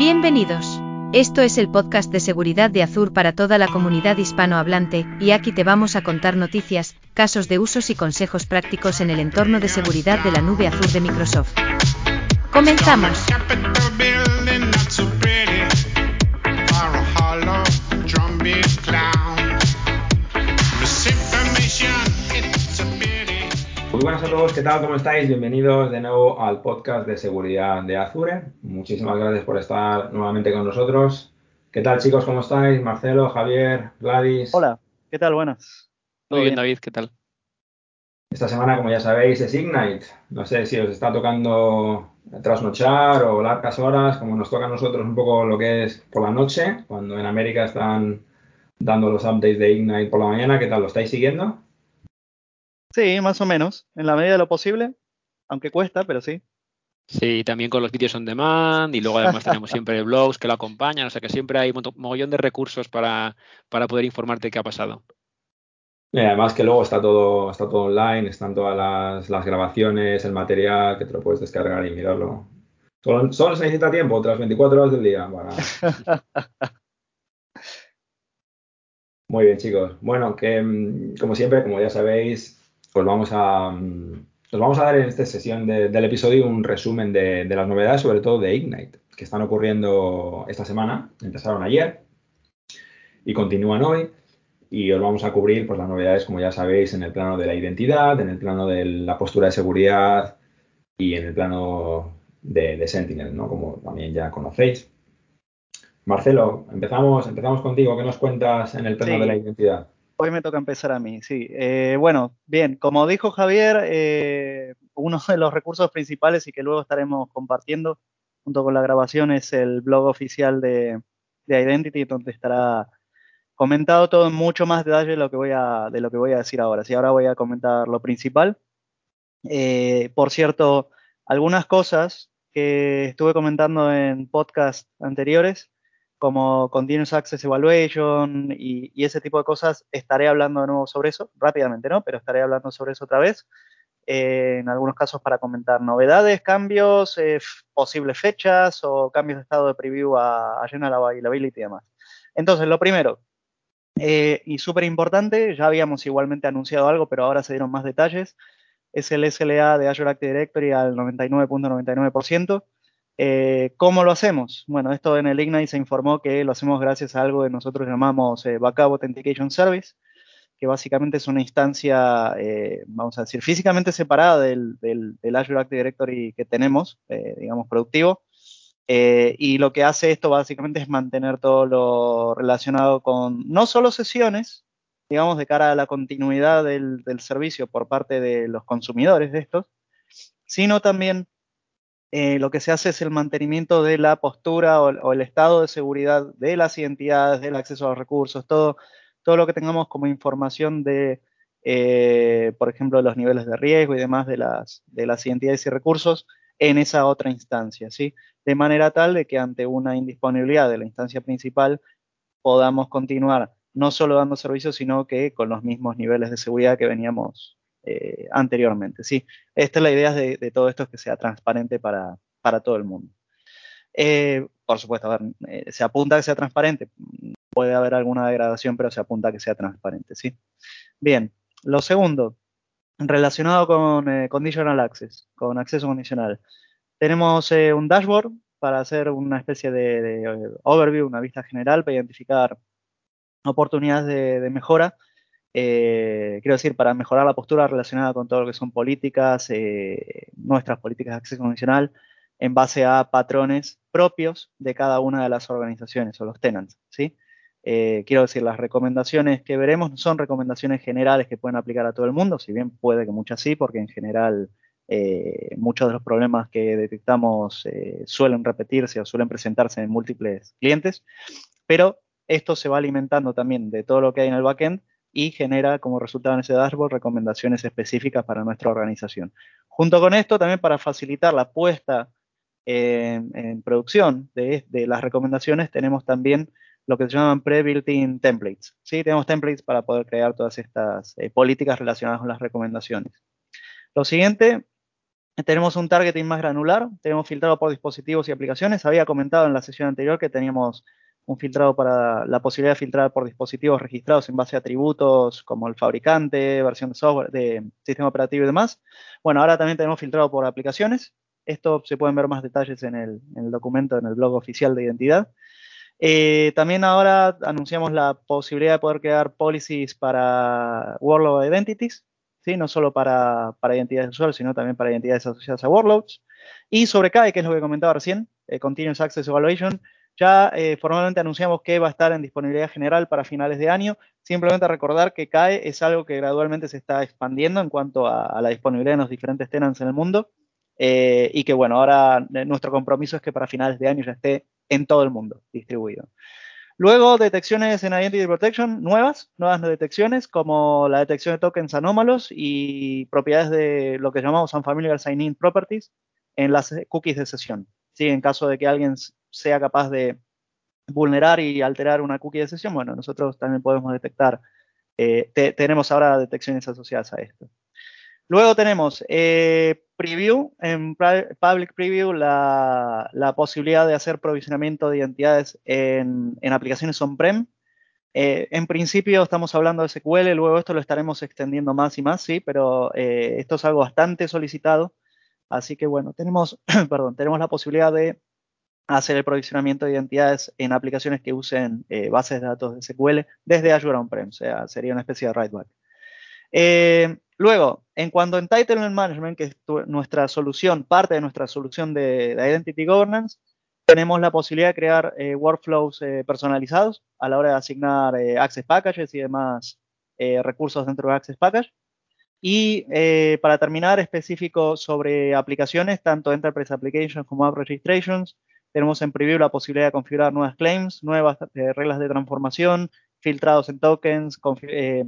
Bienvenidos. Esto es el podcast de seguridad de Azure para toda la comunidad hispanohablante, y aquí te vamos a contar noticias, casos de usos y consejos prácticos en el entorno de seguridad de la nube Azure de Microsoft. Comenzamos. Muy buenas a todos, ¿qué tal? ¿Cómo estáis? Bienvenidos de nuevo al podcast de seguridad de Azure. Muchísimas gracias por estar nuevamente con nosotros. ¿Qué tal chicos? ¿Cómo estáis? Marcelo, Javier, Gladys. Hola, ¿qué tal? Buenas. Muy bien, David, ¿qué tal? Esta semana, como ya sabéis, es Ignite. No sé si os está tocando trasnochar o largas horas, como nos toca a nosotros un poco lo que es por la noche, cuando en América están dando los updates de Ignite por la mañana. ¿Qué tal? ¿Lo estáis siguiendo? Sí, más o menos, en la medida de lo posible, aunque cuesta, pero sí. Sí, también con los vídeos on demand y luego además tenemos siempre blogs que lo acompañan, o sea que siempre hay un mogollón de recursos para, para poder informarte qué ha pasado. Y además que luego está todo, está todo online, están todas las, las, grabaciones, el material, que te lo puedes descargar y mirarlo. Solo, solo se necesita tiempo, otras 24 horas del día. Para... Muy bien, chicos. Bueno, que mm, como siempre, como ya sabéis, pues vamos a, mm, os vamos a dar en esta sesión del episodio un resumen de, de, las novedades, sobre todo de Ignite, que están ocurriendo esta semana, empezaron ayer y continúan hoy. Y os vamos a cubrir pues, las novedades, como ya sabéis, en el plano de la identidad, en el plano de la postura de seguridad y en el plano de, de Sentinel, ¿no? como también ya conocéis. Marcelo, empezamos, empezamos contigo. ¿Qué nos cuentas en el plano Sí. de la identidad? Hoy me toca empezar a mí, sí. Eh, bueno, bien, como dijo Javier, eh, uno de los recursos principales y que luego estaremos compartiendo junto con la grabación es el blog oficial de, de Identity, donde estará comentado todo en mucho más detalle de lo que voy a, de lo que voy a decir ahora. Sí, ahora voy a comentar lo principal. Eh, por cierto, algunas cosas que estuve comentando en podcast anteriores, como Continuous Access Evaluation y, ese tipo de cosas, estaré hablando de nuevo sobre eso, rápidamente, ¿no? Pero estaré hablando sobre eso otra vez. Eh, en algunos casos para comentar novedades, cambios, eh, posibles fechas o cambios de estado de preview a, a General Availability y demás. Entonces, lo primero, eh, y súper importante, ya habíamos igualmente anunciado algo, pero ahora se dieron más detalles, es el SLA de Azure Active Directory al 99.99%. Eh, ¿Cómo lo hacemos? Bueno, esto en el Ignite se informó que lo hacemos gracias a algo que nosotros llamamos eh, Backup Authentication Service, que básicamente es una instancia, eh, vamos a decir, físicamente separada del, del, del, Azure Active Directory que tenemos, eh, digamos, productivo. Eh, y lo que hace esto básicamente es mantener todo lo relacionado con no solo sesiones, digamos, de cara a la continuidad del, del servicio por parte de los consumidores de estos, sino también eh, lo que se hace es el mantenimiento de la postura o, el estado de seguridad de las identidades, del acceso a los recursos, todo, todo lo que tengamos como información de, eh, por ejemplo, los niveles de riesgo y demás de las, de las identidades y recursos en esa otra instancia, ¿sí? De manera tal de que ante una indisponibilidad de la instancia principal podamos continuar no solo dando servicios, sino que con los mismos niveles de seguridad que veníamos eh, anteriormente. ¿sí? Esta es la idea de, todo esto, es que sea transparente para, para todo el mundo. Eh, por supuesto, eh, se apunta a que sea transparente. Puede haber alguna degradación, pero se apunta a que sea transparente. ¿sí? Bien, lo segundo, relacionado con Conditional Access, con acceso condicional. Tenemos un dashboard para hacer una especie de, overview, una vista general para identificar oportunidades de, de mejora eh, quiero decir, para mejorar la postura relacionada con todo lo que son políticas, eh, nuestras políticas de acceso condicional, en base a patrones propios de cada una de las organizaciones o los tenants. Eh, quiero decir, las recomendaciones que veremos son recomendaciones generales que pueden aplicar a todo el mundo, si bien puede que muchas sí, porque en general muchos de los problemas que detectamos suelen repetirse o suelen presentarse en múltiples clientes, pero esto se va alimentando también de todo lo que hay en el backend y genera como resultado en ese dashboard recomendaciones específicas para nuestra organización. Junto con esto, también para facilitar la puesta en, producción de, de, las recomendaciones, tenemos también lo que se llaman pre-built-in templates. ¿sí? Tenemos templates para poder crear todas estas eh, políticas relacionadas con las recomendaciones. Lo siguiente tenemos un targeting más granular, tenemos filtrado por dispositivos y aplicaciones. Había comentado en la sesión anterior que teníamos un filtrado para la posibilidad de filtrar por dispositivos registrados en base a atributos como el fabricante, versión de software, de sistema operativo y demás. Bueno, ahora también tenemos filtrado por aplicaciones. Esto se pueden ver más detalles en el, documento, en el blog oficial de identidad. Eh, también ahora anunciamos la posibilidad de poder crear policies para Workload Identities, ¿sí? no solo para, para identidades usuarios, sino también para identidades asociadas a workloads. Y sobre CAE, que es lo que comentaba recién, eh, Continuous Access Evaluation, ya eh, formalmente anunciamos que va a estar en disponibilidad general para finales de año. Simplemente recordar que CAE es algo que gradualmente se está expandiendo en cuanto a, la disponibilidad en los diferentes tenants en el mundo. Eh, y que bueno, ahora nuestro compromiso es que para finales de año ya esté en todo el mundo distribuido. Luego, detecciones en Identity Protection nuevas, nuevas detecciones como la detección de tokens anómalos y propiedades de lo que llamamos Unfamiliar Sign-In Properties en las cookies de sesión. ¿sí? En caso de que alguien sea capaz de vulnerar y alterar una cookie de sesión, bueno, nosotros también podemos detectar, eh, tenemos ahora detecciones asociadas a esto. Luego tenemos eh, preview, en public preview, la, posibilidad de hacer provisionamiento de identidades en, aplicaciones on-prem. Eh, en principio estamos hablando de SQL, luego esto lo estaremos extendiendo más y más, sí, pero esto es algo bastante solicitado. Así que bueno, tenemos, perdón, tenemos la posibilidad de hacer el provisionamiento de identidades en aplicaciones que usen bases de datos de SQL desde Azure On-Prem, o sea, sería una especie de write back. Eh, luego, en cuanto a Entitlement Management, que es nuestra solución, parte de nuestra solución de, Identity Governance, tenemos la posibilidad de crear eh, workflows eh, personalizados a la hora de asignar Access Packages y demás recursos dentro de Access Package. Y para terminar, específico sobre aplicaciones, tanto Enterprise Applications como App Registrations, tenemos en preview la posibilidad de configurar nuevas claims, nuevas reglas de transformación, filtrados en tokens, eh,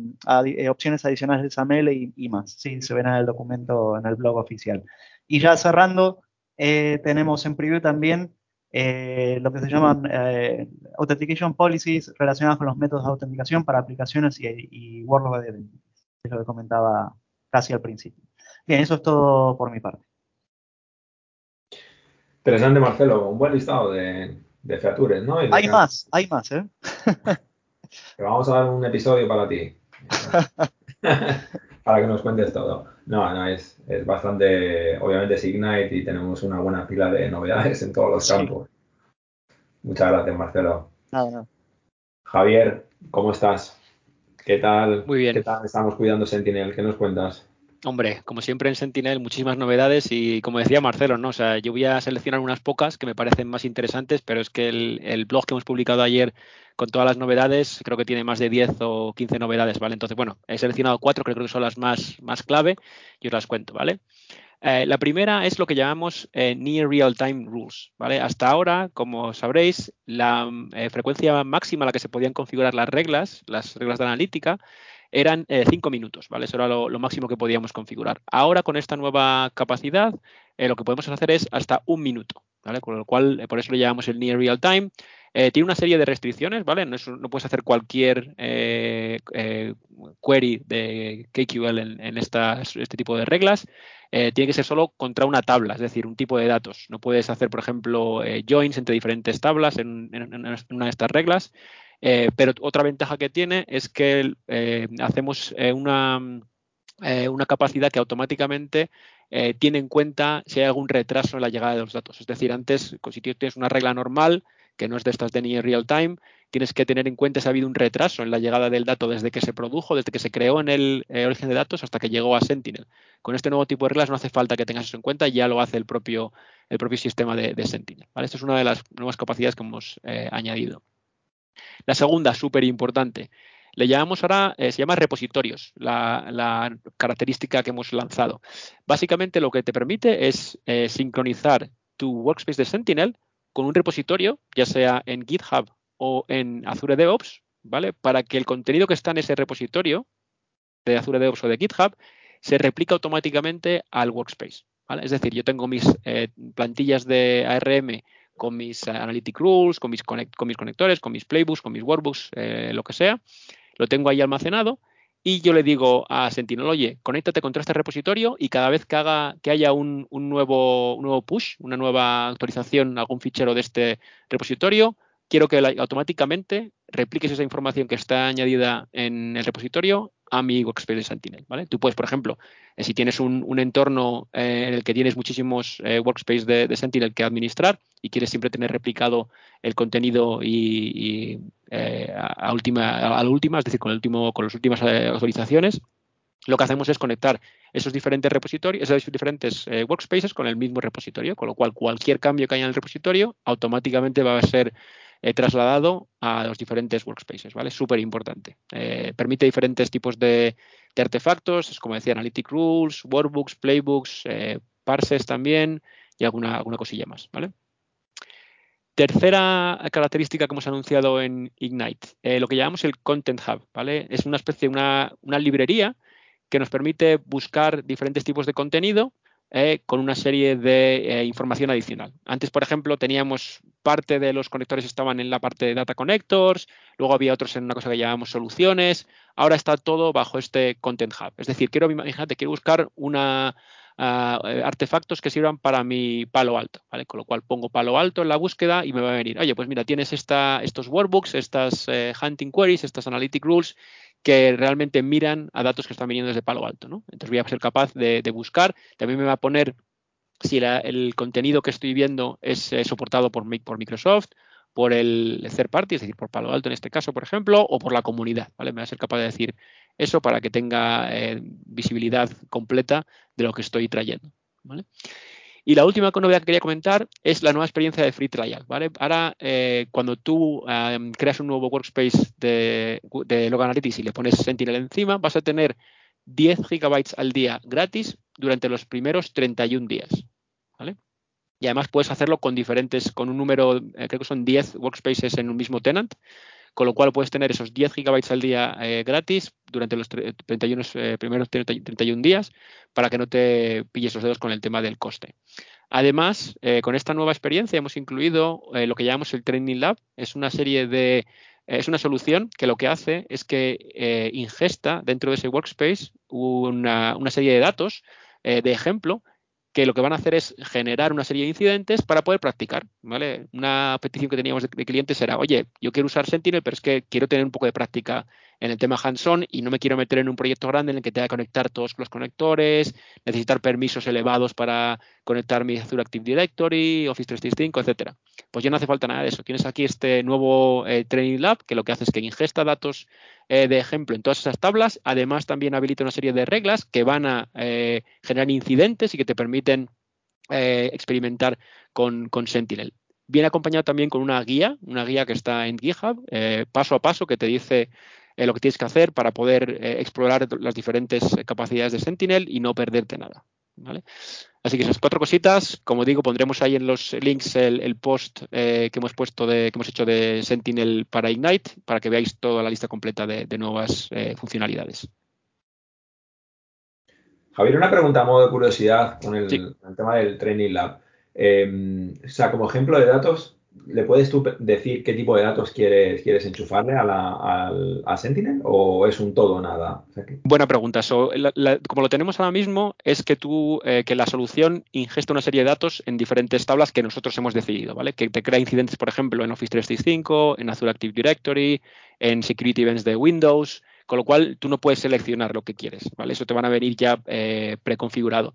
eh, opciones adicionales de SAML y, más. Sí, se ven en el documento, en el blog oficial. Y ya cerrando, eh, tenemos en preview también lo que se llaman Authentication Policies relacionadas con los métodos de autenticación para aplicaciones y, y Workload Identities. Es lo que comentaba casi al principio. Bien, eso es todo por mi parte. Interesante, Marcelo. Un buen listado de, de features, ¿no? hay más, hay más, ¿eh? Te vamos a dar un episodio para ti. para que nos cuentes todo. No, no, es, es bastante, obviamente es Ignite y tenemos una buena pila de novedades en todos los campos. Muchas gracias, Marcelo. Nada, nada. Javier, ¿cómo estás? ¿Qué tal? Muy bien. ¿Qué tal estamos cuidando Sentinel? ¿Qué nos cuentas? Hombre, como siempre en Sentinel, muchísimas novedades y como decía Marcelo, ¿no? O sea, yo voy a seleccionar unas pocas que me parecen más interesantes, pero es que el, blog que hemos publicado ayer con todas las novedades, creo que tiene más de 10 o 15 novedades, ¿vale? Entonces, bueno, he seleccionado cuatro creo que son las más, más clave y os las cuento, ¿vale? Eh, la primera es lo que llamamos eh, Near Real Time Rules. ¿vale? Hasta ahora, como sabréis, la eh, frecuencia máxima a la que se podían configurar las reglas, las reglas de analítica, eran 5 minutos. ¿vale? Eso era lo, máximo que podíamos configurar. Ahora, con esta nueva capacidad, lo que podemos hacer es hasta un minuto. ¿vale? Con lo cual, por eso lo llamamos el Near Real Time. Eh, tiene una serie de restricciones, ¿vale? No, puedes hacer cualquier eh, eh, query de KQL en, este tipo de reglas. tiene que ser solo contra una tabla, es decir, un tipo de datos. No puedes hacer, por ejemplo, joins entre diferentes tablas en, una de estas reglas. pero otra ventaja que tiene es que hacemos una, una capacidad que automáticamente tiene en cuenta si hay algún retraso en la llegada de los datos. Es decir, antes, si tienes una regla normal, que no es de estas de near real time, tienes que tener en cuenta si ha habido un retraso en la llegada del dato desde que se produjo, desde que se creó en el eh, origen de datos hasta que llegó a Sentinel. Con este nuevo tipo de reglas no hace falta que tengas eso en cuenta, ya lo hace el propio, el propio sistema de, Sentinel. ¿vale? Esta es una de las nuevas capacidades que hemos eh, añadido. La segunda, súper importante, le llamamos ahora, eh, se llama repositorios, la, característica que hemos lanzado. Básicamente lo que te permite es sincronizar tu workspace de Sentinel con un repositorio, ya sea en GitHub o en Azure DevOps, ¿vale? Para que el contenido que está en ese repositorio de Azure DevOps o de GitHub se replica automáticamente al workspace. ¿vale? Es decir, yo tengo mis eh, plantillas de ARM con mis Analytic Rules, con mis, con mis conectores, con mis playbooks, con mis workbooks, eh, lo que sea. Lo tengo ahí almacenado y yo le digo a Sentinel, oye, conéctate contra este repositorio y cada vez que, haga, que haya un, nuevo, un nuevo push, una nueva actualización, algún fichero de este repositorio, quiero que automáticamente repliques esa información que está añadida en el repositorio a mi workspace de Sentinel. ¿vale? Tú puedes, por ejemplo, eh, si tienes un, entorno eh, en el que tienes muchísimos eh, workspaces de, Sentinel que administrar y quieres siempre tener replicado el contenido y, a, última, a la última, es decir, con, el último, con las últimas autorizaciones, lo que hacemos es conectar esos diferentes repositorios, esos diferentes workspaces con el mismo repositorio, con lo cual cualquier cambio que haya en el repositorio automáticamente va a ser He trasladado a los diferentes workspaces, ¿vale? Súper importante. Eh, permite diferentes tipos de, artefactos, es como decía, Analytic Rules, Workbooks, Playbooks, eh, Parses también y alguna, alguna cosilla más, ¿vale? Tercera característica que hemos anunciado en Ignite, eh, lo que llamamos el Content Hub, ¿vale? Es una especie, una, una librería que nos permite buscar diferentes tipos de contenido eh, con una serie de eh, información adicional. Antes, por ejemplo, teníamos parte de los conectores estaban en la parte de Data Connectors, luego había otros en una cosa que llamamos soluciones, ahora está todo bajo este Content Hub. Es decir, quiero, imagínate, quiero buscar una, artefactos que sirvan para mi palo alto, ¿vale? Con lo cual pongo palo alto en la búsqueda y me va a venir, oye, pues mira, tienes esta, estos workbooks, estas hunting queries, estas analytic rules que realmente miran a datos que están viniendo desde Palo Alto. ¿no? Entonces voy a ser capaz de, buscar. También me va a poner si el contenido que estoy viendo es eh, soportado por, por, Microsoft, por el third party, es decir, por Palo Alto en este caso, por ejemplo, o por la comunidad. ¿vale? Me va a ser capaz de decir eso para que tenga eh, visibilidad completa de lo que estoy trayendo. ¿vale? Y la última novedad que quería comentar es la nueva experiencia de Free Trial. ¿vale? Ahora, eh, cuando tú em, creas un nuevo workspace de, de Log Analytics y le pones Sentinel encima, vas a tener 10 gigabytes al día gratis durante los primeros 31 días. ¿vale? Y además puedes hacerlo con diferentes, con un número, eh, creo que son 10 workspaces en un mismo tenant con lo cual puedes tener esos 10 gigabytes al día eh, gratis durante los 31, eh, primeros 31 días para que no te pilles los dedos con el tema del coste. Además, eh, con esta nueva experiencia hemos incluido lo que llamamos el Training Lab. Es una serie de es una solución que lo que hace es que ingesta dentro de ese workspace una, una serie de datos de ejemplo que lo que van a hacer es generar una serie de incidentes para poder practicar. ¿vale? Una petición que teníamos de, de, clientes era, oye, yo quiero usar Sentinel, pero es que quiero tener un poco de práctica en el tema hands-on y no me quiero meter en un proyecto grande en el que tenga que conectar todos los conectores, necesitar permisos elevados para conectar mi Azure Active Directory, Office 365, etcétera. Pues ya no hace falta nada de eso. Tienes aquí este nuevo eh, Training Lab que lo que hace es que ingesta datos eh, de ejemplo en todas esas tablas. Además, también habilita una serie de reglas que van a eh, generar incidentes y que te permiten experimentar con, con Sentinel viene acompañado también con una guía, una guía que está en GitHub, paso a paso, que te dice eh, lo que tienes que hacer para poder eh, explorar las diferentes eh, capacidades de Sentinel y no perderte nada. Así que esas cuatro cositas, como digo, pondremos ahí en los links el, post que hemos puesto de, que hemos hecho de Sentinel para Ignite, para que veáis toda la lista completa de, nuevas funcionalidades. Javier, una pregunta a modo de curiosidad con el, el tema del Training Lab. o sea, como ejemplo de datos, ¿Le puedes tú decir qué tipo de datos quieres, quieres enchufarle a, la, Sentinel o es un todo o nada? Buena pregunta. como lo tenemos ahora mismo, es que tú, eh, que la solución ingesta una serie de datos en diferentes tablas que nosotros hemos decidido, ¿vale? Que te crea incidentes, por ejemplo, en Office 365, en Azure Active Directory, en Security Events de Windows, con lo cual tú no puedes seleccionar lo que quieres, ¿vale? Eso te van a venir ya eh, preconfigurado.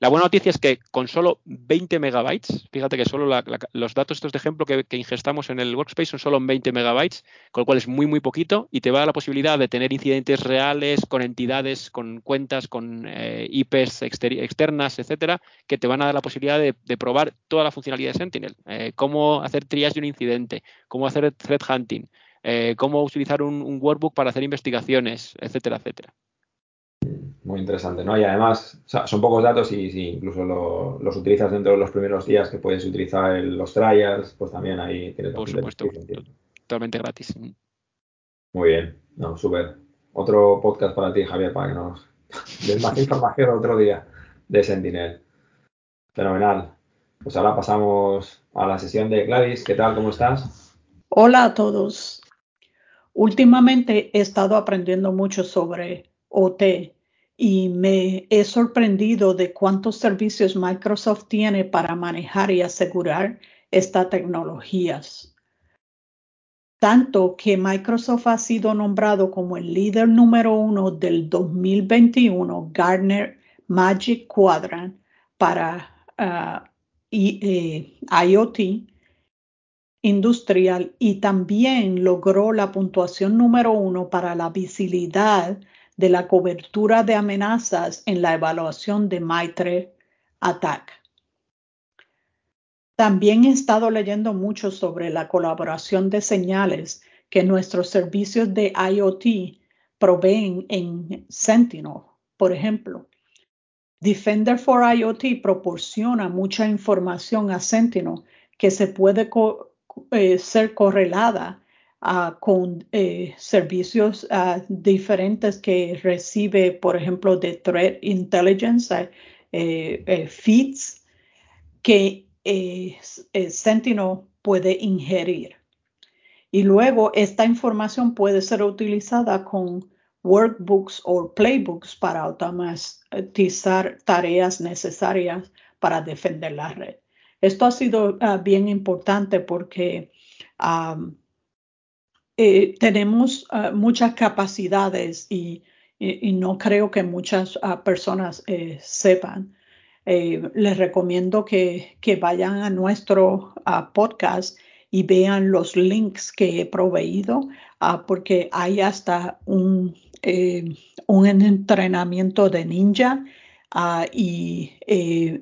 La buena noticia es que con solo 20 megabytes, fíjate que solo los datos estos de ejemplo que, ingestamos en el workspace son solo 20 megabytes, con lo cual es muy, muy poquito y te va a dar la posibilidad de tener incidentes reales con entidades, con cuentas, con eh, IPs externas, etcétera, que te van a dar la posibilidad de, probar toda la funcionalidad de Sentinel. Eh, cómo hacer triage de un incidente, cómo hacer threat hunting, eh, cómo utilizar un workbook para hacer investigaciones, etcétera, etcétera muy interesante, ¿no? Y además, son pocos datos y si incluso los utilizas dentro de los primeros días que puedes utilizar los trials, pues también ahí tienes Por supuesto, totalmente gratis. Muy bien, no, súper. Otro podcast para ti, Javier, para que nos des más información otro día de Sentinel. Fenomenal. Pues ahora pasamos a la sesión de Gladys. ¿Qué tal? ¿Cómo estás? Hola a todos. Últimamente he estado aprendiendo mucho sobre OT y me he sorprendido de cuántos servicios Microsoft tiene para manejar y asegurar estas tecnologías. Tanto que Microsoft ha sido nombrado como el líder número uno del 2021 Gartner Magic Quadrant para uh, IoT industrial y también logró la puntuación número uno para la visibilidad de la cobertura de amenazas en la evaluación de Maitre Attack. También he estado leyendo mucho sobre la colaboración de señales que nuestros servicios de IoT proveen en Sentinel, por ejemplo. Defender for IoT proporciona mucha información a Sentinel que se puede eh, ser correlada uh, con eh, servicios uh, diferentes que recibe, por ejemplo, de Threat Intelligence, eh, feeds, que Sentinel puede ingerir. Y luego esta información puede ser utilizada con workbooks o playbooks para automatizar tareas necesarias para defender la red. Esto ha sido uh, bien importante porque eh, tenemos uh, muchas capacidades y, no creo que muchas uh, personas eh, sepan. Eh, les recomiendo que, vayan a nuestro podcast y vean los links que he proveído porque hay hasta un, eh, un entrenamiento de ninja y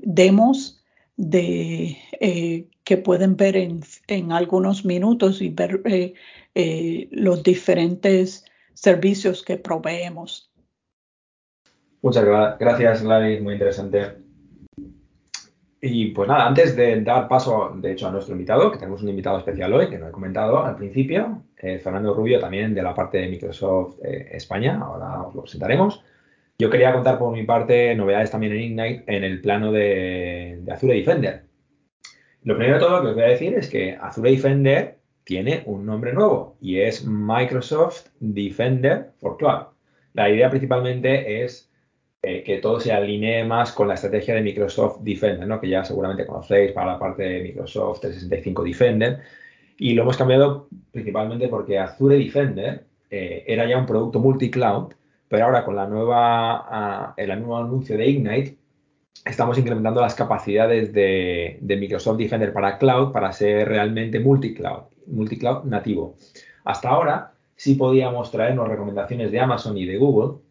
demos de, eh, que pueden ver en, en, algunos minutos y ver eh, eh, los diferentes servicios que proveemos. Muchas gracias, Gladys, muy interesante. Y pues nada, antes de dar paso, de hecho, a nuestro invitado, que tenemos un invitado especial hoy, que no he comentado al principio, Fernando Rubio, también de la parte de Microsoft España, ahora os lo presentaremos. Yo quería contar por mi parte novedades también en Ignite en el plano de, Azure Defender. Lo primero de todo que os voy a decir es que Azure Defender tiene un nombre nuevo y es Microsoft Defender for Cloud. La idea principalmente es eh, que todo se alinee más con la estrategia de Microsoft Defender, ¿no? que ya seguramente conocéis para la parte de Microsoft 365 Defender. Y lo hemos cambiado principalmente porque Azure Defender eh, era ya un producto multi-cloud pero ahora con la nueva, el nuevo anuncio de Ignite, estamos incrementando las capacidades de, Microsoft Defender para cloud para ser realmente multi-cloud, multi-cloud nativo. Hasta ahora sí podíamos traernos recomendaciones de Amazon y de Google,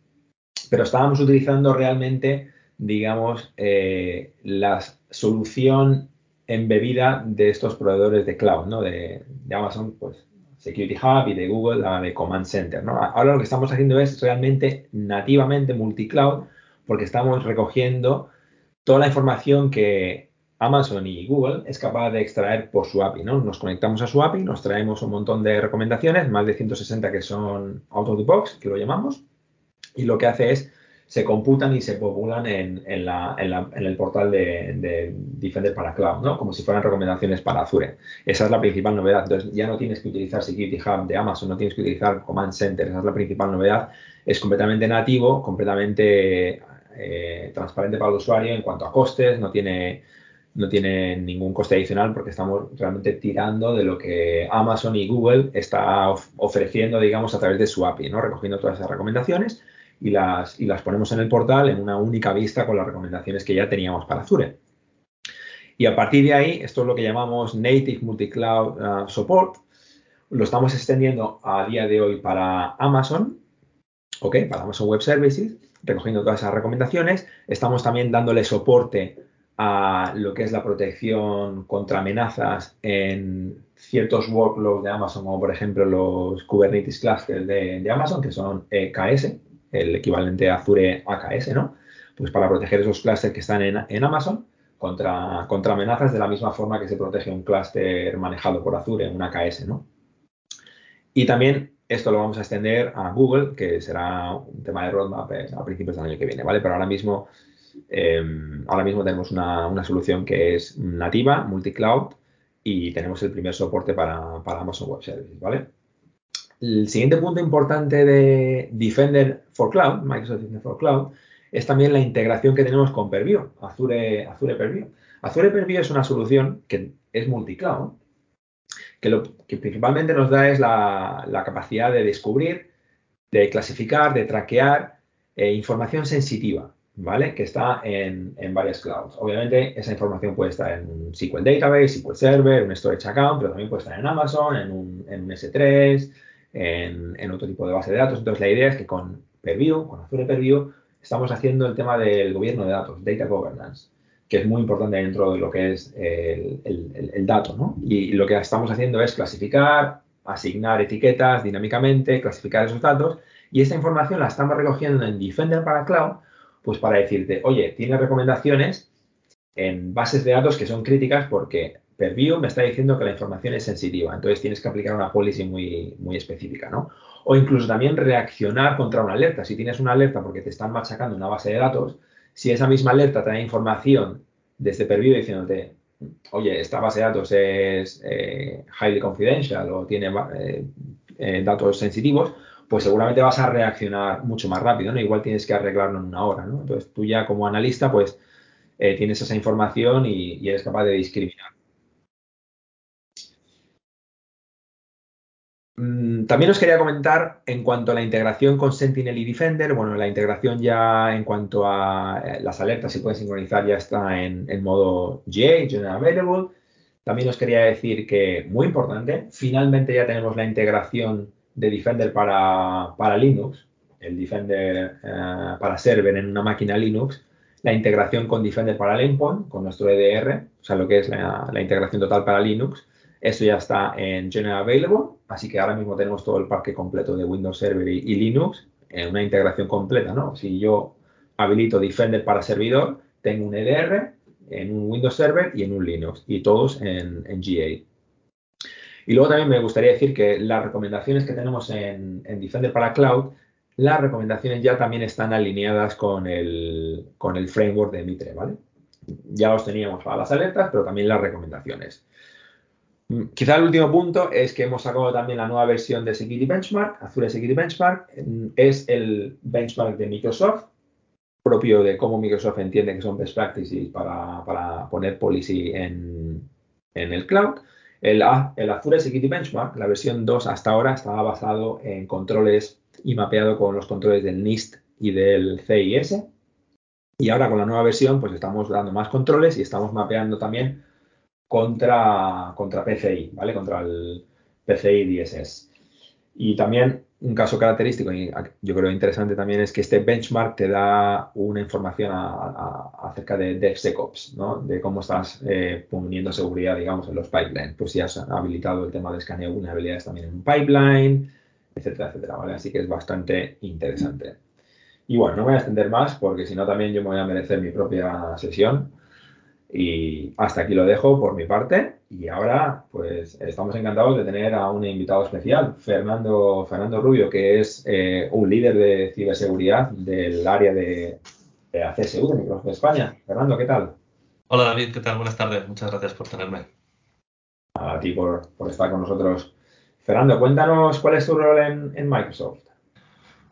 pero estábamos utilizando realmente, digamos, eh, la solución embebida de estos proveedores de cloud, ¿no? De Amazon, pues Security Hub y de Google la de Command Center. ¿no? Ahora lo que estamos haciendo es realmente nativamente multicloud porque estamos recogiendo toda la información que Amazon y Google es capaz de extraer por su API. ¿no? Nos conectamos a su API, nos traemos un montón de recomendaciones, más de 160 que son out of the box, que lo llamamos, y lo que hace es se computan y se populan en, el portal de, Defender para Cloud, ¿no? Como si fueran recomendaciones para Azure. Esa es la principal novedad. Entonces, ya no tienes que utilizar Security Hub de Amazon, no tienes que utilizar Command Center. Esa es la principal novedad. Es completamente nativo, completamente eh, transparente para el usuario en cuanto a costes, no tiene, no tiene ningún coste adicional porque estamos realmente tirando de lo que Amazon y Google está ofreciendo, digamos, a través de su API, ¿no? Recogiendo todas esas recomendaciones y las, y las ponemos en el portal en una única vista con las recomendaciones que ya teníamos para Azure. Y a partir de ahí, esto es lo que llamamos Native Multicloud uh, Support. Lo estamos extendiendo a día de hoy para Amazon, ¿ok? Para Amazon Web Services, recogiendo todas esas recomendaciones. Estamos también dándole soporte a lo que es la protección contra amenazas en ciertos workloads de Amazon, como por ejemplo los Kubernetes clusters de, de Amazon, que son EKS, el equivalente Azure AKS, ¿no? Pues para proteger esos clústeres que están en, Amazon contra, amenazas de la misma forma que se protege un clúster manejado por Azure, un AKS, ¿no? Y también esto lo vamos a extender a Google, que será un tema de roadmap eh, a principios del año que viene, ¿vale? Pero ahora mismo, em, ahora mismo tenemos una, solución que es nativa, multi-cloud, y tenemos el primer soporte para Amazon Web Services, ¿vale? El siguiente punto importante de Defender for Cloud, Microsoft Defender for Cloud, es también la integración que tenemos con Purview, Azure, Azure Purview. Azure Purview es una solución que es multicloud, que lo que principalmente nos da es la, capacidad de descubrir, de clasificar, de traquear eh, información sensitiva, ¿vale? Que está en, varias clouds. Obviamente, esa información puede estar en un SQL Database, SQL Server, un Storage Account, pero también puede estar en Amazon, en un, S3, en, otro tipo de base de datos. Entonces, la idea es que con Purview, con Azure Purview, estamos haciendo el tema del gobierno de datos, Data Governance, que es muy importante dentro de lo que es el, dato, ¿no? Y lo que estamos haciendo es clasificar, asignar etiquetas dinámicamente, clasificar esos datos, y esta información la estamos recogiendo en Defender para Cloud, pues para decirte, oye, tiene recomendaciones en bases de datos que son críticas porque Purview me está diciendo que la información es sensitiva, entonces tienes que aplicar una policy muy, muy específica, ¿no? O incluso también reaccionar contra una alerta. Si tienes una alerta porque te están machacando una base de datos, si esa misma alerta da información desde Purview diciéndote, oye, esta base de datos es eh, highly confidential o tiene eh, eh, datos sensitivos, pues seguramente vas a reaccionar mucho más rápido, ¿no? Igual tienes que arreglarlo en una hora, ¿no? Entonces tú ya como analista, pues tienes esa información y, eres capaz de discriminar. También os quería comentar en cuanto a la integración con Sentinel y Defender. Bueno, la integración ya en cuanto a eh, las alertas se puede sincronizar ya está en, modo GA, General Available. También os quería decir que, muy importante, finalmente ya tenemos la integración de Defender para, Linux, el Defender eh, para server en una máquina Linux, la integración con Defender para el con nuestro EDR, o sea, lo que es la, integración total para Linux. Esto ya está en General Available, así que ahora mismo tenemos todo el parque completo de Windows Server y, Linux en una integración completa, ¿no? Si yo habilito Defender para servidor, tengo un EDR en un Windows Server y en un Linux, y todos en, GA. Y luego también me gustaría decir que las recomendaciones que tenemos en, Defender para Cloud, las recomendaciones ya también están alineadas con el, con el framework de Mitre, ¿vale? Ya los teníamos para las alertas, pero también las recomendaciones. Mm, quizá el último punto es que hemos sacado también la nueva versión de Security Benchmark, Azure Security Benchmark, es el benchmark de Microsoft, propio de cómo Microsoft entiende que son best practices para, poner policy en, en el cloud. El, Azure Security Benchmark, la versión 2 hasta ahora, estaba basado en controles y mapeado con los controles del NIST y del CIS. Y ahora con la nueva versión, pues estamos dando más controles y estamos mapeando también contra, contra PCI, ¿vale? Contra el PCI DSS. Y también un caso característico y yo creo interesante también es que este benchmark te da una información acerca de DevSecOps, ¿no? De cómo estás eh, poniendo seguridad, digamos, en los pipelines. Pues si has habilitado el tema de escaneo de vulnerabilidades también en un pipeline, etcétera, etcétera, ¿vale? Así que es bastante interesante. Y bueno, no voy a extender más porque si no también yo me voy a merecer mi propia sesión. Y hasta aquí lo dejo por mi parte. Y ahora, pues estamos encantados de tener a un invitado especial, Fernando, Fernando Rubio, que es eh, un líder de ciberseguridad del área de, de ACSU de Microsoft España. Fernando, ¿qué tal? Hola David, ¿qué tal? Buenas tardes. Muchas gracias por tenerme. A ti por, estar con nosotros. Fernando, cuéntanos cuál es tu rol en, Microsoft.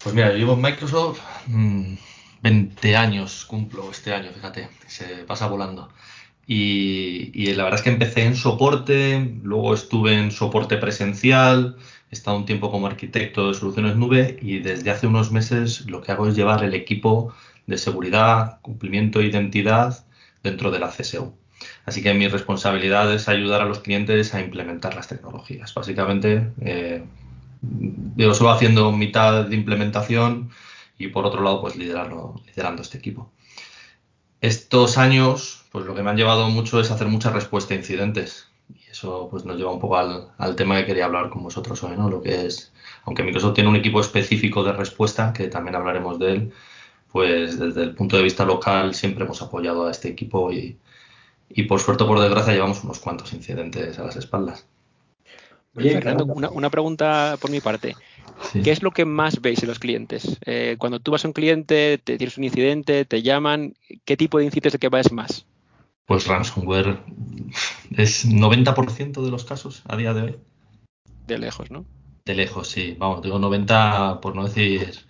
Pues mira, yo llevo en Microsoft 20 mm, años, cumplo este año, fíjate, se pasa volando. Y, la verdad es que empecé en soporte, luego estuve en soporte presencial, he estado un tiempo como arquitecto de soluciones nube y desde hace unos meses lo que hago es llevar el equipo de seguridad, cumplimiento e identidad dentro de la CSU. Así que mi responsabilidad es ayudar a los clientes a implementar las tecnologías. Básicamente, eh, yo solo haciendo mitad de implementación y por otro lado, pues liderando, liderando este equipo. Estos años pues lo que me han llevado mucho es hacer mucha respuesta a incidentes. Y eso pues nos lleva un poco al, tema que quería hablar con vosotros hoy, ¿no? Lo que es, aunque Microsoft tiene un equipo específico de respuesta, que también hablaremos de él, pues desde el punto de vista local siempre hemos apoyado a este equipo y, por suerte o por desgracia llevamos unos cuantos incidentes a las espaldas. Oye, Fernando, una, pregunta por mi parte. ¿Qué es lo que más veis en los clientes? Eh, cuando tú vas a un cliente, te tienes un incidente, te llaman, ¿qué tipo de incidentes que ves más? Pues ransomware es 90% de los casos a día de hoy. De lejos, ¿no? De lejos, sí. Vamos, digo 90 por no decir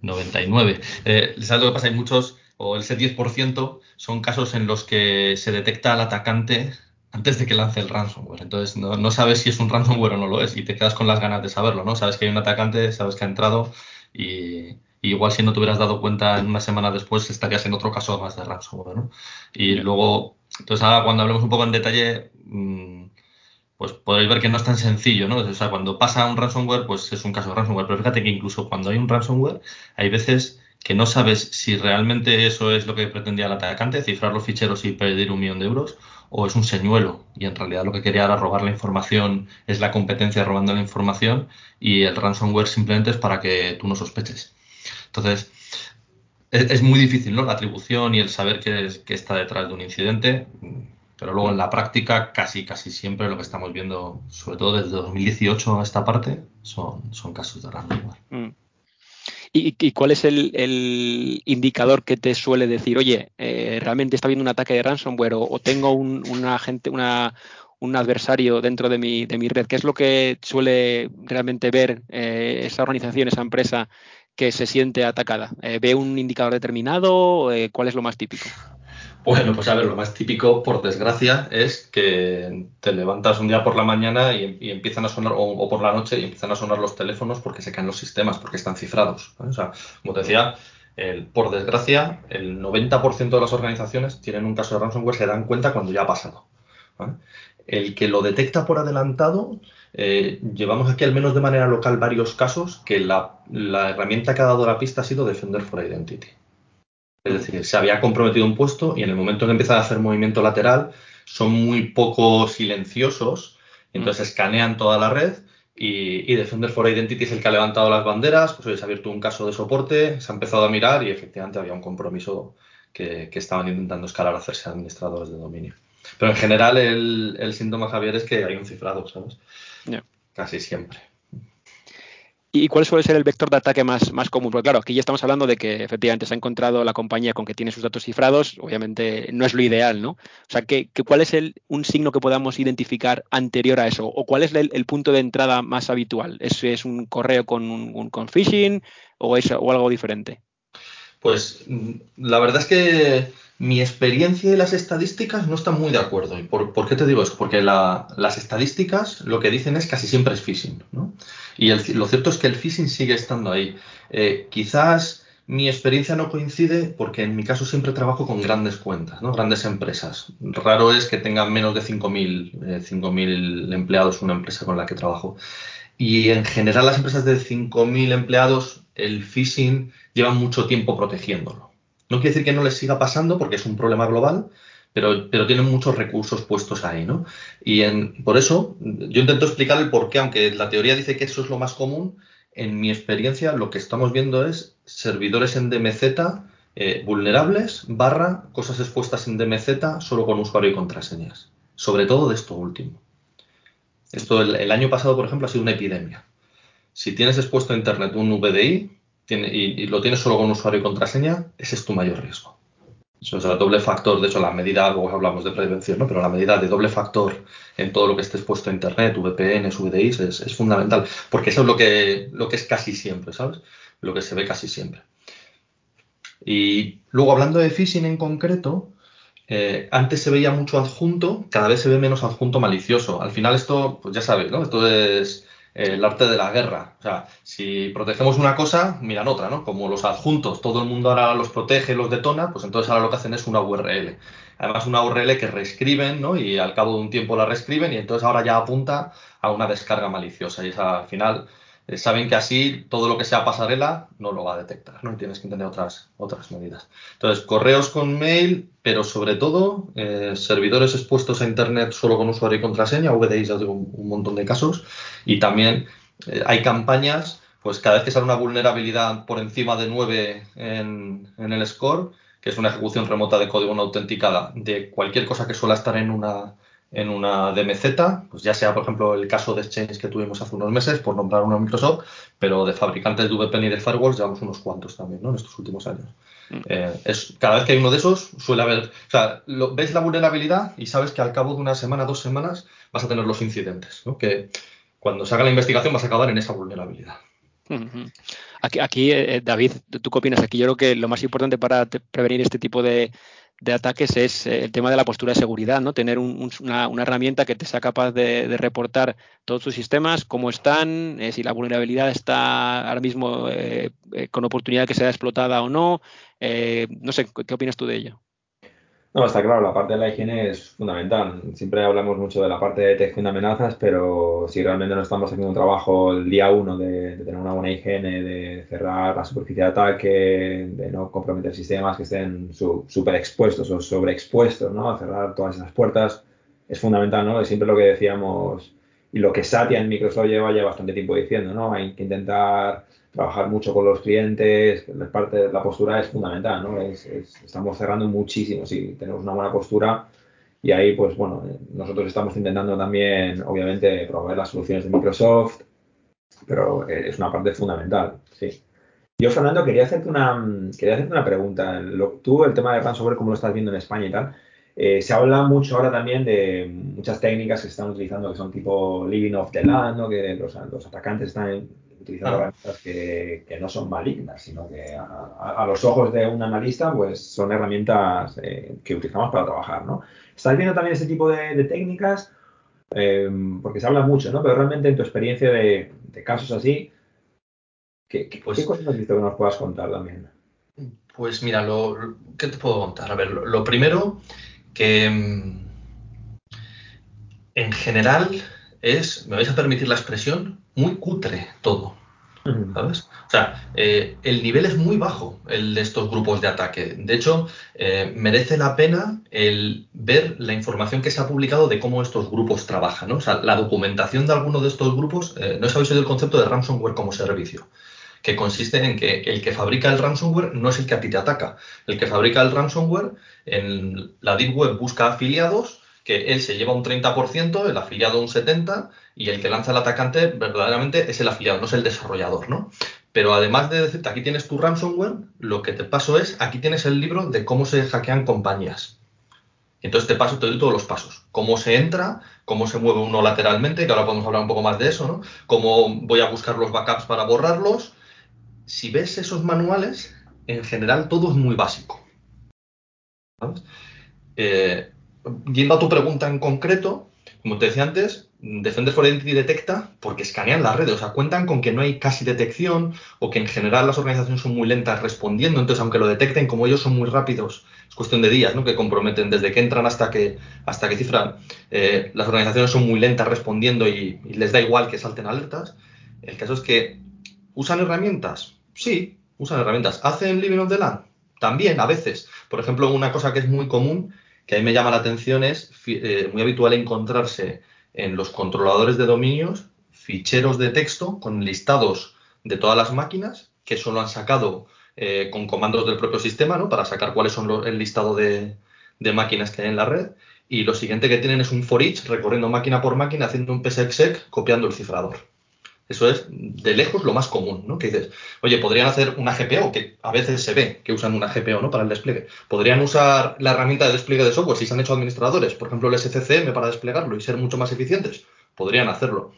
99. Eh, ¿Sabes lo que pasa? Hay muchos, o ese 10% son casos en los que se detecta al atacante antes de que lance el ransomware. Entonces no, sabes si es un ransomware o no lo es y te quedas con las ganas de saberlo, ¿no? Sabes que hay un atacante, sabes que ha entrado y, igual si no te hubieras dado cuenta en una semana después estarías en otro caso más de ransomware, ¿no? Y luego, entonces ahora cuando hablemos un poco en detalle, mm, pues podéis ver que no es tan sencillo, ¿no? O sea, cuando pasa un ransomware, pues es un caso de ransomware. Pero fíjate que incluso cuando hay un ransomware, hay veces que no sabes si realmente eso es lo que pretendía el atacante, cifrar los ficheros y pedir un millón de euros, o es un señuelo y en realidad lo que quería era robar la información, es la competencia robando la información y el ransomware simplemente es para que tú no sospeches. Entonces, es, muy difícil, ¿no? La atribución y el saber qué, está detrás de un incidente, pero luego en la práctica casi, casi siempre lo que estamos viendo, sobre todo desde 2018 a esta parte, son, son casos de ransomware. Mm. ¿Y, cuál es el, indicador que te suele decir, oye, eh, realmente está habiendo un ataque de ransomware o, tengo un, agente, una, un adversario dentro de mi, de mi red? ¿Qué es lo que suele realmente ver eh, esa organización, esa empresa que se siente atacada? Eh, ¿Ve un indicador determinado? ¿Cuál es lo más típico? Bueno, pues a ver, lo más típico, por desgracia, es que te levantas un día por la mañana y, empiezan a sonar, o, por la noche, y empiezan a sonar los teléfonos porque se caen los sistemas, porque están cifrados. O sea, como te decía, por desgracia, el 90% de las organizaciones tienen un caso de ransomware, se dan cuenta cuando ya ha pasado. El que lo detecta por adelantado, eh, llevamos aquí al menos de manera local varios casos que la, herramienta que ha dado la pista ha sido Defender for Identity. Es decir, se había comprometido un puesto y en el momento que empiezan a hacer movimiento lateral son muy poco silenciosos, entonces escanean toda la red y, Defender for Identity es el que ha levantado las banderas, pues hoy se ha abierto un caso de soporte, se ha empezado a mirar y efectivamente había un compromiso que, estaban intentando escalar a hacerse administradores de dominio. Pero en general el, síntoma, Javier, es que hay un cifrado, ¿sabes? Casi siempre. ¿Y cuál suele ser el vector de ataque más, más común? Porque claro, aquí ya estamos hablando de que efectivamente se ha encontrado la compañía con que tiene sus datos cifrados, obviamente no es lo ideal, ¿no? O sea, ¿qué, cuál es el, un signo que podamos identificar anterior a eso? ¿O cuál es el, punto de entrada más habitual? ¿Es, es un correo con, un, con phishing o, es, o algo diferente? Pues la verdad es que mi experiencia y las estadísticas no están muy de acuerdo. ¿Y por, qué te digo eso? Porque las estadísticas lo que dicen es casi siempre es phishing. ¿no? Y lo cierto es que el phishing sigue estando ahí. Eh, quizás mi experiencia no coincide porque en mi caso siempre trabajo con grandes cuentas, ¿no? grandes empresas. Raro es que tengan menos de 5.000 eh, empleados una empresa con la que trabajo. Y en general las empresas de 5.000 empleados, el phishing lleva mucho tiempo protegiéndolo. No quiere decir que no les siga pasando porque es un problema global, pero, pero tienen muchos recursos puestos ahí, ¿no? Y por eso yo intento explicar el por qué, aunque la teoría dice que eso es lo más común, en mi experiencia lo que estamos viendo es servidores en DMZ eh, vulnerables barra cosas expuestas en DMZ solo con usuario y contraseñas. Sobre todo de esto último. Esto el año pasado, por ejemplo, ha sido una epidemia. Si tienes expuesto a Internet un VDI, y, lo tienes solo con usuario y contraseña, ese es tu mayor riesgo. Eso es el doble factor, de hecho la medida, luego hablamos de prevención, ¿no? pero la medida de doble factor en todo lo que esté expuesto a Internet, VPNs, VDIs, es, es, fundamental, porque eso es lo que, lo que es casi siempre, ¿sabes? Lo que se ve casi siempre. Y luego hablando de phishing en concreto, eh, antes se veía mucho adjunto, cada vez se ve menos adjunto malicioso. Al final esto, pues ya sabes, ¿no? Esto es el arte de la guerra. O sea, si protegemos una cosa, miran otra, ¿no? Como los adjuntos, todo el mundo ahora los protege, los detona, pues entonces ahora lo que hacen es una URL. Además, una URL que reescriben, ¿no? Y al cabo de un tiempo la reescriben y entonces ahora ya apunta a una descarga maliciosa. Y esa, al final eh, saben que así todo lo que sea pasarela no lo va a detectar, ¿no? tienes que tener otras, otras medidas. Entonces, correos con mail, pero sobre todo eh, servidores expuestos a Internet solo con usuario y contraseña, VDIs, ya digo, un, montón de casos, y también eh, hay campañas, pues cada vez que sale una vulnerabilidad por encima de 9 en, en el score, que es una ejecución remota de código no autenticada de cualquier cosa que suela estar en una en una DMZ, pues ya sea, por ejemplo, el caso de Exchange que tuvimos hace unos meses, por nombrar uno Microsoft, pero de fabricantes de VPN y de firewalls llevamos unos cuantos también, ¿no? En estos últimos años. Mm. Eh, es, cada vez que hay uno de esos, suele haber, o sea, ves la vulnerabilidad y sabes que al cabo de una semana, dos semanas, vas a tener los incidentes, ¿no? Que cuando se haga la investigación vas a acabar en esa vulnerabilidad. Aquí, aquí eh, David, ¿tú qué opinas? Aquí yo creo que lo más importante para prevenir este tipo de, ataques es eh, el tema de la postura de seguridad, ¿no? Tener una, herramienta que te sea capaz de, reportar todos tus sistemas, cómo están, eh, si la vulnerabilidad está ahora mismo con oportunidad que sea explotada o no. no sé, ¿qué opinas tú de ello? No, está claro, la parte de la higiene es fundamental. Siempre hablamos mucho de la parte de detección de amenazas, pero si realmente no estamos haciendo un trabajo el día uno de, tener una buena higiene, de cerrar la superficie de ataque, de no comprometer sistemas que estén súper expuestos o sobreexpuestos, ¿no? Cerrar todas esas puertas, es fundamental, ¿no? Es siempre lo que decíamos y lo que Satya en Microsoft lleva ya bastante tiempo diciendo, ¿no? Hay que intentar trabajar mucho con los clientes, la parte la postura es fundamental, ¿no? Es, estamos cerrando muchísimo, si tenemos una buena postura y ahí, pues bueno, nosotros estamos intentando también, obviamente, promover las soluciones de Microsoft, pero es una parte fundamental, sí. Yo, Fernando, quería hacerte una, quería hacerte una pregunta. tú, el tema de ransomware, ¿cómo lo estás viendo en España y tal? Eh, se habla mucho ahora también de muchas técnicas que se están utilizando que son tipo living off the land, ¿no? que los, los atacantes están utilizando herramientas que, no son malignas, sino que a, los ojos de un analista, pues son herramientas eh, que utilizamos para trabajar, ¿no? ¿Estás viendo también ese tipo de, técnicas? Em, porque se habla mucho, ¿no? Pero realmente en tu experiencia de, casos así, ¿qué, pues, cosas has visto que nos puedas contar también? Pues mira, lo, ¿qué te puedo contar? A ver, lo, primero que em, en general es, me vais a permitir la expresión, muy cutre todo. ¿Sabes? O sea, eh, el nivel es muy bajo, el de estos grupos de ataque. De hecho, eh, merece la pena el ver la información que se ha publicado de cómo estos grupos trabajan. ¿no? O sea, la documentación de alguno de estos grupos, eh, no sabéis oído el concepto de ransomware como servicio, que consiste en que el que fabrica el ransomware no es el que a ti te ataca. El que fabrica el ransomware en la Deep Web busca afiliados que él se lleva un 30%, el afiliado un 70% y el que lanza el atacante verdaderamente es el afiliado, no es el desarrollador, ¿no? Pero además de decirte aquí tienes tu ransomware, lo que te paso es, aquí tienes el libro de cómo se hackean compañías. Entonces te paso, te doy todos los pasos. Cómo se entra, cómo se mueve uno lateralmente, que ahora podemos hablar un poco más de eso, ¿no? Cómo voy a buscar los backups para borrarlos. Si ves esos manuales, en general todo es muy básico. Yendo a tu pregunta en concreto, como te decía antes, Defender for Identity detecta porque escanean las redes, o sea, cuentan con que no hay casi detección o que en general las organizaciones son muy lentas respondiendo, entonces aunque lo detecten, como ellos son muy rápidos, es cuestión de días, ¿no? Que comprometen desde que entran hasta que hasta que cifran, eh, las organizaciones son muy lentas respondiendo y, les da igual que salten alertas. El caso es que usan herramientas, sí, usan herramientas. ¿Hacen Living of the Land? También, a veces. Por ejemplo, una cosa que es muy común que a mí me llama la atención es eh, muy habitual encontrarse en los controladores de dominios ficheros de texto con listados de todas las máquinas que solo han sacado eh, con comandos del propio sistema, ¿no? Para sacar cuáles son el listado de, de, máquinas que hay en la red. Y lo siguiente que tienen es un for each recorriendo máquina por máquina, haciendo un psexec, copiando el cifrador. Eso es de lejos lo más común, ¿no? Que dices, oye, podrían hacer una GPO, que a veces se ve que usan una GPO, ¿no? Para el despliegue. Podrían usar la herramienta de despliegue de software si se han hecho administradores, por ejemplo, el SCCM para desplegarlo y ser mucho más eficientes. Podrían hacerlo.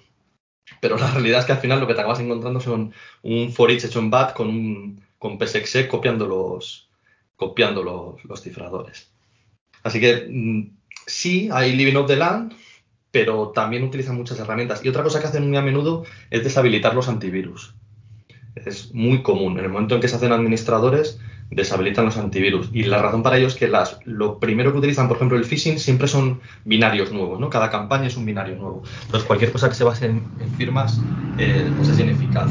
Pero la realidad es que al final lo que te acabas encontrando son un for each hecho en BAT con un con PSXE copiando los, copiando los, los cifradores. Así que mm, sí, hay Living of the Land, pero también utilizan muchas herramientas. Y otra cosa que hacen muy a menudo es deshabilitar los antivirus. Es muy común. En el momento en que se hacen administradores, deshabilitan los antivirus. Y la razón para ello es que las, lo primero que utilizan, por ejemplo, el phishing, siempre son binarios nuevos, ¿no? Cada campaña es un binario nuevo. Entonces, cualquier cosa que se base en, firmas, eh, pues es ineficaz.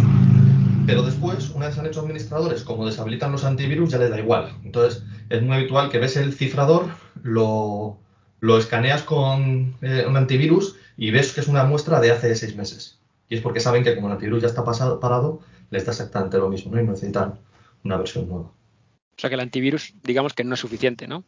Pero después, una vez han hecho administradores, como deshabilitan los antivirus, ya les da igual. Entonces, es muy habitual que ves el cifrador, lo, lo escaneas con eh, un antivirus y ves que es una muestra de hace seis meses. Y es porque saben que como el antivirus ya está pasado, parado, le está exactamente lo mismo, ¿no? Y necesitan una versión nueva. O sea que el antivirus, digamos que no es suficiente, ¿no?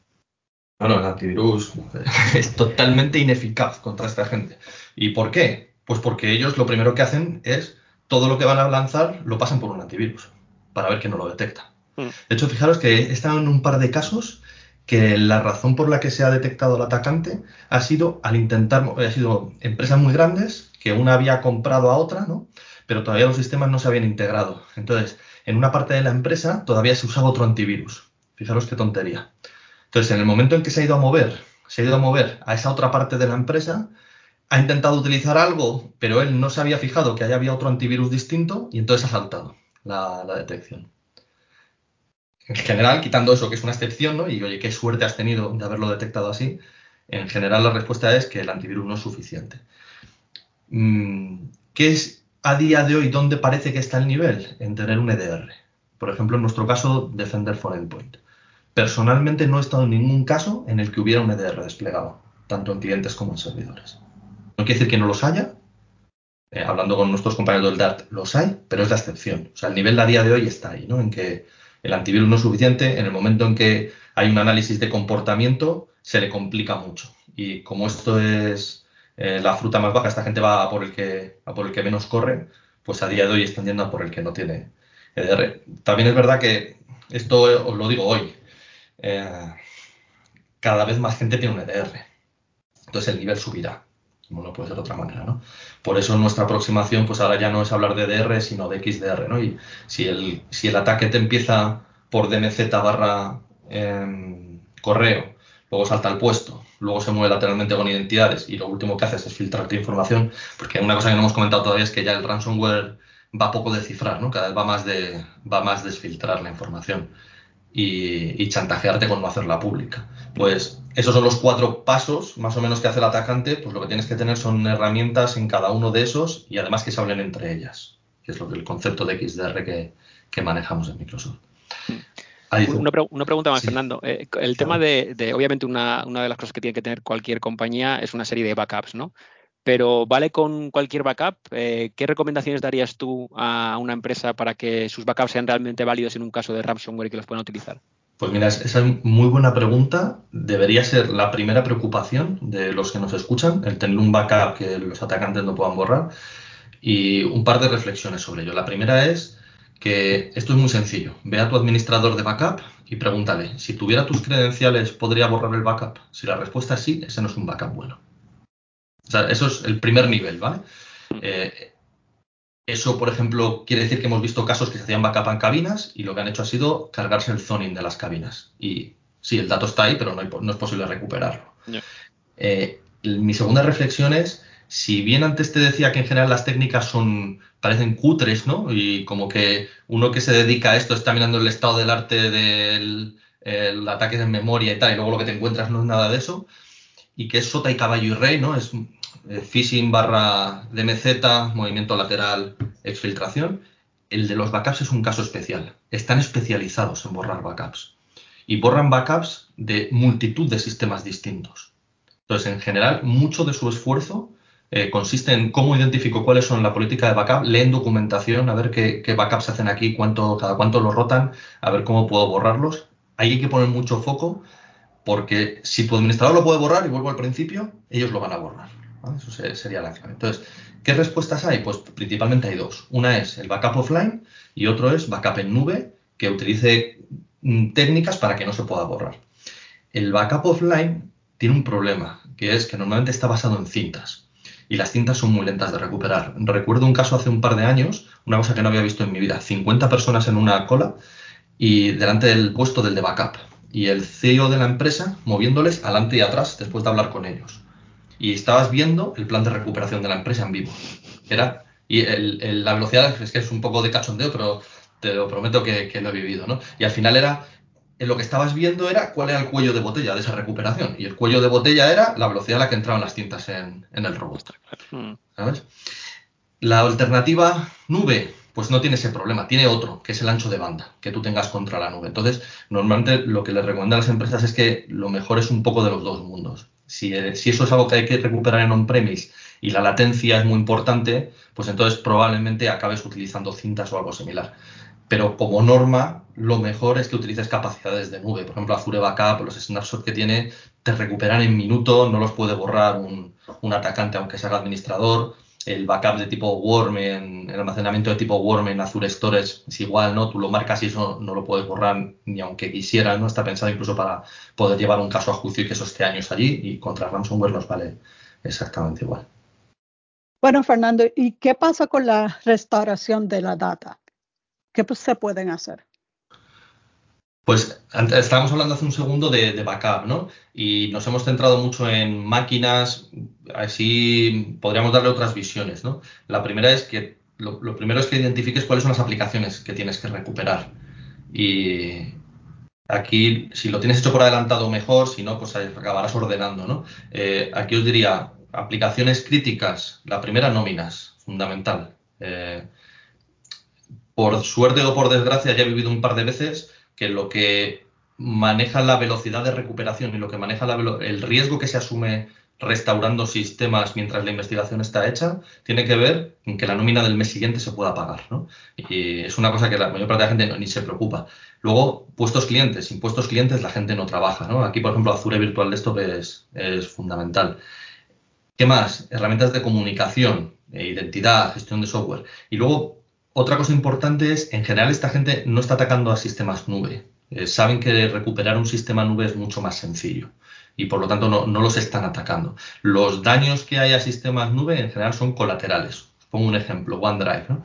No, no, el antivirus es totalmente ineficaz contra esta gente. ¿Y por qué? Pues porque ellos lo primero que hacen es todo lo que van a lanzar lo pasan por un antivirus para ver que no lo detecta. Mm. De hecho, fijaros que estado en un par de casos que la razón por la que se ha detectado al atacante ha sido al intentar, ha sido empresas muy grandes que una había comprado a otra, ¿no? Pero todavía los sistemas no se habían integrado. Entonces, en una parte de la empresa todavía se usaba otro antivirus. Fijaros qué tontería. Entonces, en el momento en que se ha ido a mover, se ha ido a mover a esa otra parte de la empresa, ha intentado utilizar algo, pero él no se había fijado que ahí había otro antivirus distinto y entonces ha saltado la, detección. En general, quitando eso, que es una excepción, ¿no? Y oye, qué suerte has tenido de haberlo detectado así, en general la respuesta es que el antivirus no es suficiente. Mm, ¿Qué es a día de hoy dónde parece que está el nivel? En tener un EDR. Por ejemplo, en nuestro caso, Defender for Endpoint. Personalmente no he estado en ningún caso en el que hubiera un EDR desplegado, tanto en clientes como en servidores. No quiere decir que no los haya. Eh, hablando con nuestros compañeros del DART, los hay, pero es la excepción. O sea, el nivel a día de hoy está ahí, ¿no? En que el antivirus no es suficiente, en el momento en que hay un análisis de comportamiento, se le complica mucho. Y como esto es eh, la fruta más baja, esta gente va a por el que, por el que menos corre, pues a día de hoy están yendo a por el que no tiene EDR. También es verdad que esto os lo digo hoy. Eh, cada vez más gente tiene un EDR. Entonces el nivel subirá como no puede ser de otra manera, ¿no? Por eso nuestra aproximación, pues ahora ya no es hablar de DR, sino de XDR, ¿no? Y si el, si el ataque te empieza por DMZ barra em, correo, luego salta al puesto, luego se mueve lateralmente con identidades y lo último que haces es filtrarte información, porque una cosa que no hemos comentado todavía es que ya el ransomware va poco de cifrar, ¿no? Cada vez va más de, va más de desfiltrar la información y, chantajearte con no hacerla pública. Pues esos son los cuatro pasos más o menos que hace el atacante, pues lo que tienes que tener son herramientas en cada uno de esos y además que se hablen entre ellas, que es lo que el concepto de XDR que, manejamos en Microsoft. Una, pregunta más, Fernando. Eh, el tema de, de obviamente, una, una, de las cosas que tiene que tener cualquier compañía es una serie de backups, ¿no? Pero ¿vale con cualquier backup? Eh, ¿Qué recomendaciones darías tú a una empresa para que sus backups sean realmente válidos en un caso de ransomware y que los puedan utilizar? Pues mira, esa es muy buena pregunta. Debería ser la primera preocupación de los que nos escuchan, el tener un backup que los atacantes no puedan borrar. Y un par de reflexiones sobre ello. La primera es que esto es muy sencillo. Ve a tu administrador de backup y pregúntale, si tuviera tus credenciales, ¿podría borrar el backup? Si la respuesta es sí, ese no es un backup bueno. O sea, eso es el primer nivel, ¿vale? Eh, eso, por ejemplo, quiere decir que hemos visto casos que se hacían backup en cabinas y lo que han hecho ha sido cargarse el zoning de las cabinas. Y sí, el dato está ahí, pero no, es posible recuperarlo. Eh, mi segunda reflexión es, si bien antes te decía que en general las técnicas son parecen cutres, ¿no? Y como que uno que se dedica a esto está mirando el estado del arte del ataque de memoria y tal, y luego lo que te encuentras no es nada de eso, y que es sota y caballo y rey, ¿no? Es eh, phishing barra DMZ, movimiento lateral, exfiltración. El de los backups es un caso especial. Están especializados en borrar backups. Y borran backups de multitud de sistemas distintos. Entonces, en general, mucho de su esfuerzo eh, consiste en cómo identifico cuáles son la política de backup, leen documentación, a ver qué, backups hacen aquí, cuánto, cada cuánto los rotan, a ver cómo puedo borrarlos. Ahí hay que poner mucho foco porque si tu administrador lo puede borrar, y vuelvo al principio, ellos lo van a borrar. Eso sería la clave. Entonces, ¿qué respuestas hay? Pues principalmente hay dos. Una es el backup offline y otro es backup en nube, que utilice mm, técnicas para que no se pueda borrar. El backup offline tiene un problema, que es que normalmente está basado en cintas. Y las cintas son muy lentas de recuperar. Recuerdo un caso hace un par de años, una cosa que no había visto en mi vida, 50 personas en una cola y delante del puesto del de backup y el CEO de la empresa moviéndoles adelante y atrás después de hablar con ellos. Y estabas viendo el plan de recuperación de la empresa en vivo. Era, y la velocidad es que es un poco de cachondeo, pero te lo prometo que, lo he vivido, ¿no? Y al final era, en lo que estabas viendo era cuál era el cuello de botella de esa recuperación. Y el cuello de botella era la velocidad a la que entraban las cintas en, en el robot. ¿Sabes? La alternativa nube, pues no tiene ese problema, tiene otro, que es el ancho de banda que tú tengas contra la nube. Entonces, normalmente lo que les recomiendo a las empresas es que lo mejor es un poco de los dos mundos. Si, eh, si eso es algo que hay que recuperar en on-premise y la latencia es muy importante, pues entonces probablemente acabes utilizando cintas o algo similar. Pero como norma, lo mejor es que utilices capacidades de nube. Por ejemplo, Azure Backup, los snapshots que tiene, te recuperan en minuto, no los puede borrar un, un atacante aunque sea administrador el backup de tipo Worm, en, el almacenamiento de tipo Worm en Azure Storage es igual, ¿no? Tú lo marcas y eso no lo puedes borrar ni aunque quisieras, ¿no? Está pensado incluso para poder llevar un caso a juicio y que eso esté años allí y contra ransomware nos vale exactamente igual. Bueno, Fernando, ¿y qué pasa con la restauración de la data? ¿Qué se pueden hacer? Pues estábamos hablando hace un segundo de, backup, ¿no? Y nos hemos centrado mucho en máquinas, así podríamos darle otras visiones, ¿no? La primera es que lo, primero es que identifiques cuáles son las aplicaciones que tienes que recuperar. Y aquí, si lo tienes hecho por adelantado, mejor, si no, pues acabarás ordenando, ¿no? Eh, aquí os diría, aplicaciones críticas, la primera, nóminas, fundamental. Eh, por suerte o por desgracia, ya he vivido un par de veces que lo que maneja la velocidad de recuperación y lo que maneja el riesgo que se asume restaurando sistemas mientras la investigación está hecha, tiene que ver en que la nómina del mes siguiente se pueda pagar. ¿no? Y es una cosa que la mayor parte de la gente ni se preocupa. Luego, puestos clientes. Sin puestos clientes la gente no trabaja. ¿no? Aquí, por ejemplo, Azure Virtual Desktop es, es fundamental. ¿Qué más? Herramientas de comunicación, e identidad, gestión de software. Y luego, otra cosa importante es, en general, esta gente no está atacando a sistemas nube. Eh, saben que recuperar un sistema nube es mucho más sencillo y por lo tanto no, no, los están atacando. Los daños que hay a sistemas nube en general son colaterales. Pongo un ejemplo, OneDrive. ¿no?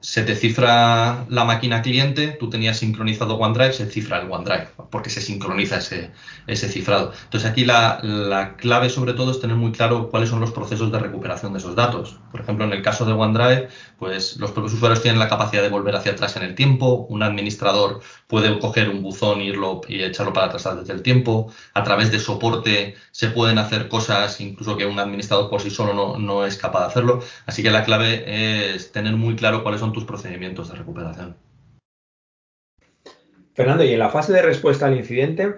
se te cifra la máquina cliente, tú tenías sincronizado OneDrive, se cifra el OneDrive, porque se sincroniza ese, ese cifrado. Entonces aquí la, la, clave sobre todo es tener muy claro cuáles son los procesos de recuperación de esos datos. Por ejemplo, en el caso de OneDrive, pues los propios usuarios tienen la capacidad de volver hacia atrás en el tiempo, un administrador puede coger un buzón irlo, y echarlo para atrás desde el tiempo, a través de soporte se pueden hacer cosas incluso que un administrador por sí solo no, es capaz de hacerlo. Así que la clave es tener muy claro cuáles son tus procedimientos de recuperación. Fernando, y en la fase de respuesta al incidente,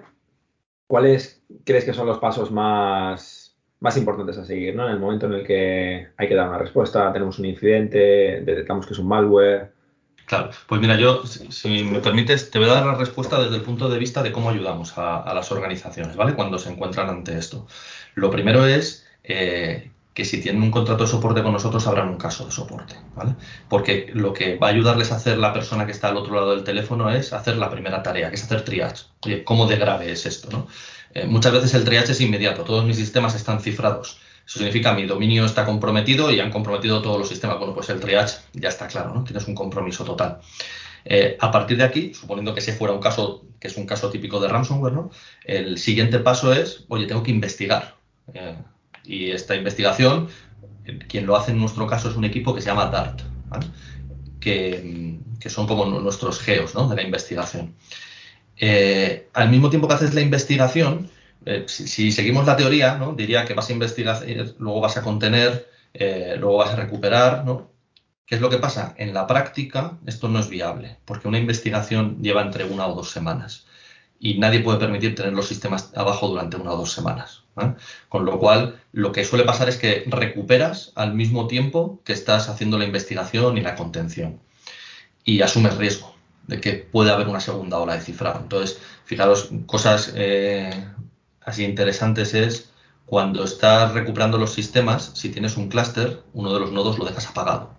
¿cuáles crees que son los pasos más, más importantes a seguir? ¿no? En el momento en el que hay que dar una respuesta, tenemos un incidente, detectamos que es un malware. Claro, pues mira, yo, si me permites, te voy a dar la respuesta desde el punto de vista de cómo ayudamos a, las organizaciones, ¿vale? Cuando se encuentran ante esto. Lo primero es eh, que si tienen un contrato de soporte con nosotros habrán un caso de soporte, ¿vale? Porque lo que va a ayudarles a hacer la persona que está al otro lado del teléfono es hacer la primera tarea, que es hacer triage. Oye, ¿cómo de grave es esto, no? Eh, muchas veces el triage es inmediato, todos mis sistemas están cifrados. Eso significa mi dominio está comprometido y han comprometido todos los sistemas. Bueno, pues el triage ya está claro, ¿no? Tienes un compromiso total. Eh, a partir de aquí, suponiendo que ese fuera un caso, que es un caso típico de ransomware, ¿no? El siguiente paso es, oye, tengo que investigar. Eh, y esta investigación, quien lo hace en nuestro caso es un equipo que se llama DART, que, son como nuestros geos de la investigación. Eh, al mismo tiempo que haces la investigación, eh, si, seguimos la teoría, ¿no? diría que vas a investigar, luego vas a contener, eh, luego vas a recuperar. ¿no? ¿Qué es lo que pasa? En la práctica esto no es viable, porque una investigación lleva entre una o dos semanas y nadie puede permitir tener los sistemas abajo durante una o dos semanas. Con lo cual, lo que suele pasar es que recuperas al mismo tiempo que estás haciendo la investigación y la contención. Y asumes riesgo de que puede haber una segunda ola de cifrado. Entonces, fijaros, cosas eh, así interesantes es cuando estás recuperando los sistemas, si tienes un clúster, uno de los nodos lo dejas apagado.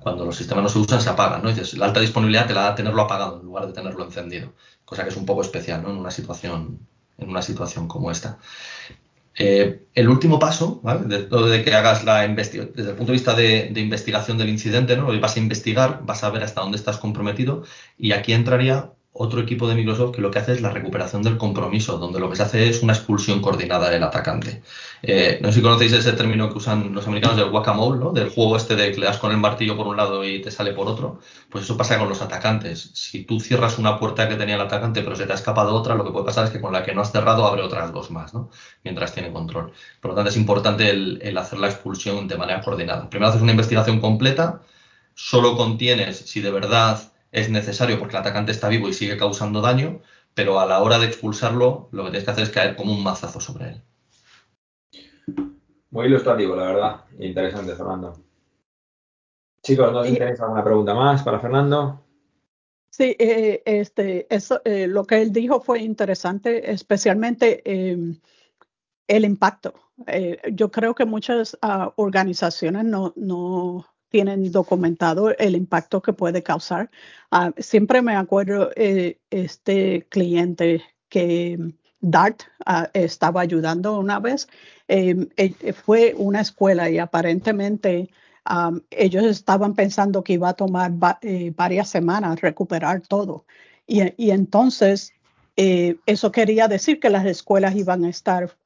Cuando los sistemas no se usan, se apagan, ¿no? dices, la alta disponibilidad te la da tenerlo apagado en lugar de tenerlo encendido, cosa que es un poco especial, ¿no? En una situación, en una situación como esta. Eh, el último paso, ¿vale? de, que hagas la investigación, desde el punto de vista de, investigación del incidente, ¿no? vas a investigar, vas a ver hasta dónde estás comprometido y aquí entraría otro equipo de Microsoft que lo que hace es la recuperación del compromiso, donde lo que se hace es una expulsión coordinada del atacante. Eh, no sé si conocéis ese término que usan los americanos del guacamole, ¿no? del juego este de que le das con el martillo por un lado y te sale por otro. Pues eso pasa con los atacantes. Si tú cierras una puerta que tenía el atacante pero se te ha escapado otra, lo que puede pasar es que con la que no has cerrado abre otras dos más, ¿no? mientras tiene control. Por lo tanto, es importante el, el hacer la expulsión de manera coordinada. Primero haces una investigación completa, solo contienes si de verdad es necesario porque el atacante está vivo y sigue causando daño, pero a la hora de expulsarlo, lo que tienes que hacer es caer como un mazazo sobre él. Muy ilustrativo, la verdad. Interesante, Fernando. Chicos, no si tenéis alguna pregunta más para Fernando. Sí, eh, este, eso, eh, lo que él dijo fue interesante, especialmente em, el impacto. Eh, yo creo que muchas ah, organizaciones no, no tienen documentado el impacto que puede causar. Ah, siempre me acuerdo eh, este cliente que DART ah, estaba ayudando una vez. Em, eh, fue una escuela y aparentemente ellos estaban pensando que iba a tomar eh, varias semanas recuperar todo. Y, entonces eso quería decir que las escuelas iban a estar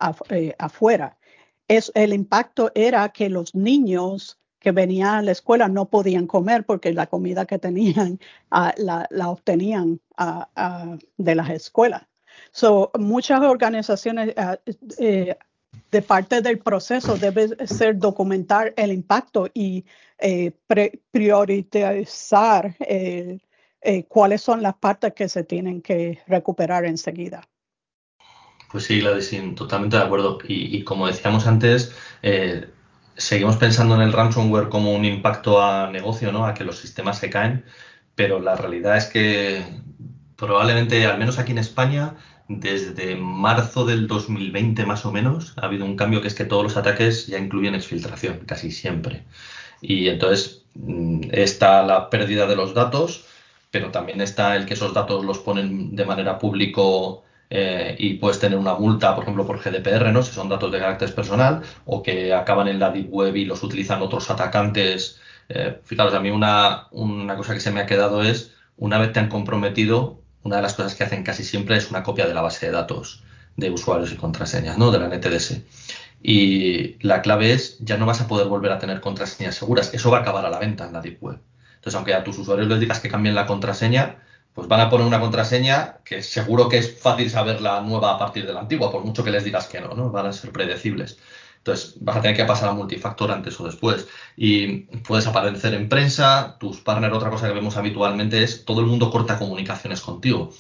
afuera. Es, el impacto era que los niños que venían a la escuela no podían comer porque la comida que tenían ah, la, obtenían ah, ah, de las escuelas. So, muchas organizaciones eh, de parte del proceso debe ser documentar el impacto y eh, priorizar eh, cuáles son las partes que se tienen que recuperar enseguida. Pues sí, Gladys, totalmente de acuerdo. Y, y como decíamos antes, seguimos pensando en el ransomware como un impacto a negocio, ¿no? A que los sistemas se caen, pero la realidad es que probablemente, al menos aquí en España, desde marzo del 2020 más o menos, ha habido un cambio que es que todos los ataques ya incluyen exfiltración, casi siempre. Y entonces mm, está la pérdida de los datos, pero también está el que esos datos los ponen de manera público eh, y puedes tener una multa, por ejemplo, por GDPR, ¿no? si son datos de carácter personal, o que acaban en la Deep Web y los utilizan otros atacantes. Eh, fijaros, a mí una, una cosa que se me ha quedado es, una vez te han comprometido, una de las cosas que hacen casi siempre es una copia de la base de datos de usuarios y contraseñas, ¿no? De la NTDS. Y la clave es, ya no vas a poder volver a tener contraseñas seguras. Eso va a acabar a la venta en la Deep Web. Entonces, aunque a tus usuarios les digas que cambien la contraseña, pues van a poner una contraseña que seguro que es fácil saber la nueva a partir de la antigua, por mucho que les digas que no, ¿no? Van a ser predecibles. Entonces, vas a tener que pasar a multifactor antes o después. Y puedes aparecer en prensa, tus partners, otra cosa que vemos habitualmente es todo el mundo corta comunicaciones contigo.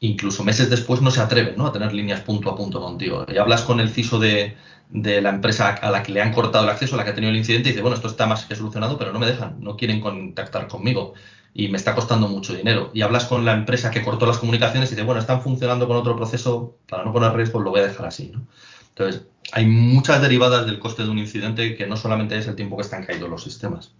Incluso meses después no se atreven ¿no? a tener líneas punto a punto contigo. Y hablas con el CISO de, de la empresa a la que le han cortado el acceso, a la que ha tenido el incidente, y dice, bueno, esto está más que solucionado, pero no me dejan, no quieren contactar conmigo y me está costando mucho dinero. Y hablas con la empresa que cortó las comunicaciones y dice, bueno, están funcionando con otro proceso, para no poner riesgo lo voy a dejar así. ¿no? Entonces, hay muchas derivadas del coste de un incidente que no solamente es el tiempo que están caídos los sistemas.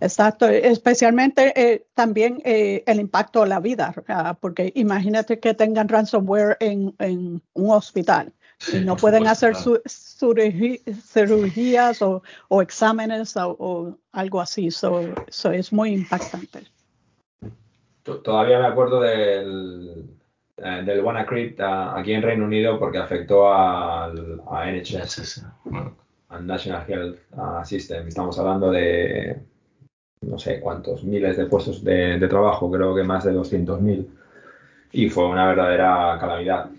Exacto, especialmente eh, también eh, el impacto a la vida, porque imagínate que tengan ransomware en, en un hospital y no pueden hacer cirugías o, exámenes o, algo así. Eso es muy impactante. Todavía me acuerdo del, eh, del WannaCrypt aquí en Reino Unido porque afectó al, a NHS, al National Health System. Estamos hablando de no sé cuántos miles de puestos de, de trabajo, creo que más de 200.000. Y fue una verdadera calamidad.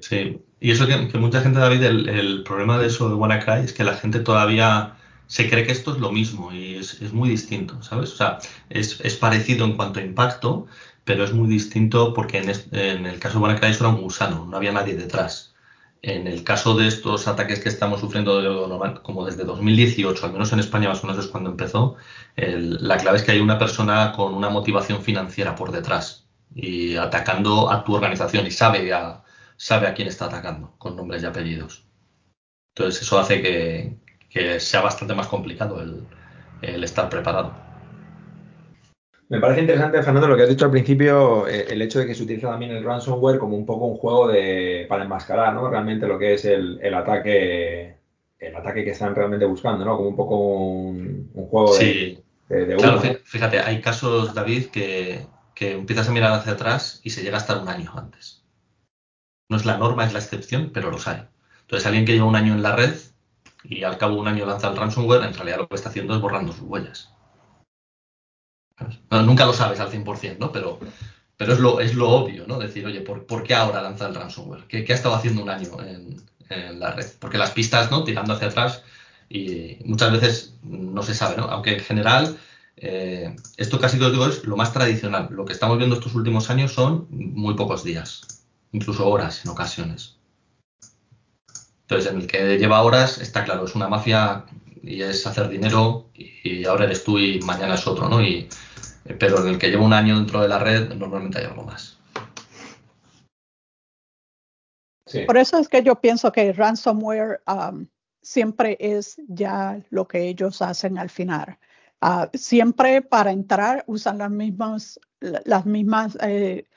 Sí. Y eso que, mucha gente, David, el, problema de eso de WannaCry es que la gente todavía se cree que esto es lo mismo y es, muy distinto, ¿sabes? O sea, es, parecido en cuanto a impacto, pero es muy distinto porque en, el caso de WannaCry eso era un gusano, no había nadie detrás. En el caso de estos ataques que estamos sufriendo como desde 2018, al menos en España más o menos es cuando empezó, la clave es que hay una persona con una motivación financiera por detrás y atacando a tu organización y sabe a, sabe a quién está atacando, con nombres y apellidos. Entonces eso hace que, sea bastante más complicado el, estar preparado. Me parece interesante, Fernando, lo que has dicho al principio, eh, el hecho de que se utiliza también el ransomware como un poco un juego de, para enmascarar, ¿no? Realmente lo que es el, ataque el ataque que están realmente buscando, ¿no? Como un poco un, juego de, de, Claro, fíjate, hay casos, David, que, que empiezas a mirar hacia atrás y se llega a estar un año antes. No es la norma, es la excepción, pero los hay. Entonces, alguien que lleva un año en la red y al cabo de un año lanza el ransomware, en realidad lo que está haciendo es borrando sus huellas. nunca lo sabes al 100%, ¿no? Pero, pero es, lo, es lo obvio, ¿no? Decir, oye, ¿por, qué ahora lanza el ransomware? ¿Qué, ha estado haciendo un año en, la red? Porque las pistas, ¿no? Tirando hacia atrás y muchas veces no se sabe, ¿no? Aunque en general eh, esto casi que os digo es lo más tradicional. Lo que estamos viendo estos últimos años son muy pocos días incluso horas en ocasiones. Entonces, en el que lleva horas, está claro, es una mafia y es hacer dinero y ahora eres tú y mañana es otro, ¿no? Y, pero en el que lleva un año dentro de la red, normalmente hay algo más. Por eso es que yo pienso que ransomware um, siempre es ya lo que ellos hacen al final. Uh, siempre para entrar usan las mismas, las mismas eh,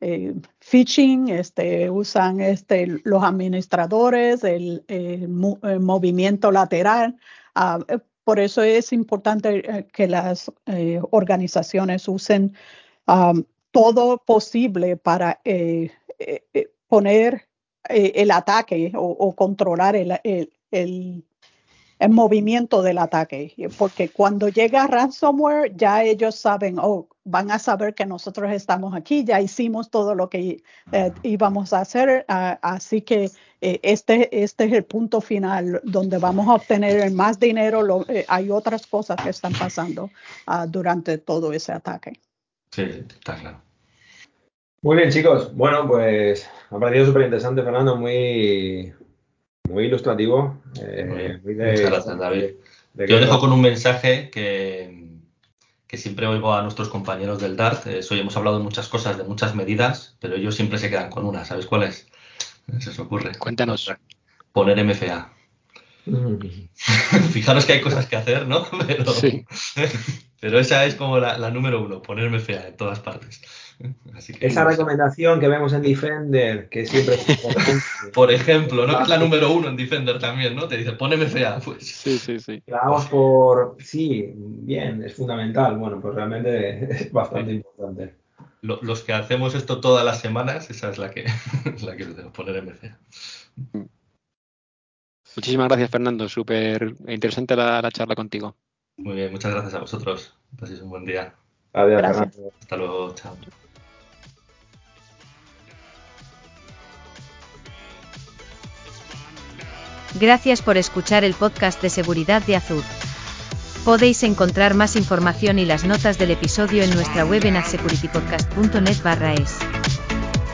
eh, phishing, este, usan este, los administradores, el, movimiento lateral. Ah, por eso es importante que las organizaciones usen ah, todo posible para poner el ataque o, controlar el, el el movimiento del ataque, porque cuando llega ransomware ya ellos saben, oh, van a saber que nosotros estamos aquí, ya hicimos todo lo que eh, íbamos a hacer, ah, así que eh, este, este es el punto final donde vamos a obtener más dinero, eh, hay otras cosas que están pasando ah, durante todo ese ataque. Sí, está claro. Muy bien, chicos. Bueno, pues ha parecido súper interesante, Fernando, muy, muy ilustrativo. Eh, Muchas gracias, David. Yo dejo con un mensaje que, que, siempre oigo a nuestros compañeros del DART. hoy hemos hablado de muchas cosas, de muchas medidas, pero ellos siempre se quedan con una. ¿Sabes cuál es? Se os ocurre. Cuéntanos. Poner MFA. Fijaros que hay cosas que hacer, ¿no? Pero, sí. pero esa es como la, la número uno, poner MFA en todas partes. Esa recomendación que vemos en Defender, que siempre Por ejemplo, ¿no? Que es la número uno en Defender también, ¿no? Te dice, poneme FA, pues. Sí, sí, sí. La vamos por. Sí, bien, es fundamental. Bueno, pues realmente es bastante importante. los que hacemos esto todas las semanas, esa es la que, la que tenemos, poner MCA. Muchísimas gracias, Fernando. Súper interesante la, la, charla contigo. Muy bien, muchas gracias a vosotros. Paséis un buen día. Adiós, Fernando. Hasta luego, chao. Gracias por escuchar el podcast de seguridad de Azur. Podéis encontrar más información y las notas del episodio en nuestra web en adsecuritypodcast.net es.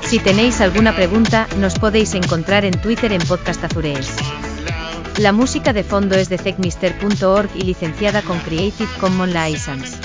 Si tenéis alguna pregunta, nos podéis encontrar en Twitter en Podcast Azurees. La música de fondo es de techmister.org y licenciada con Creative Commons License.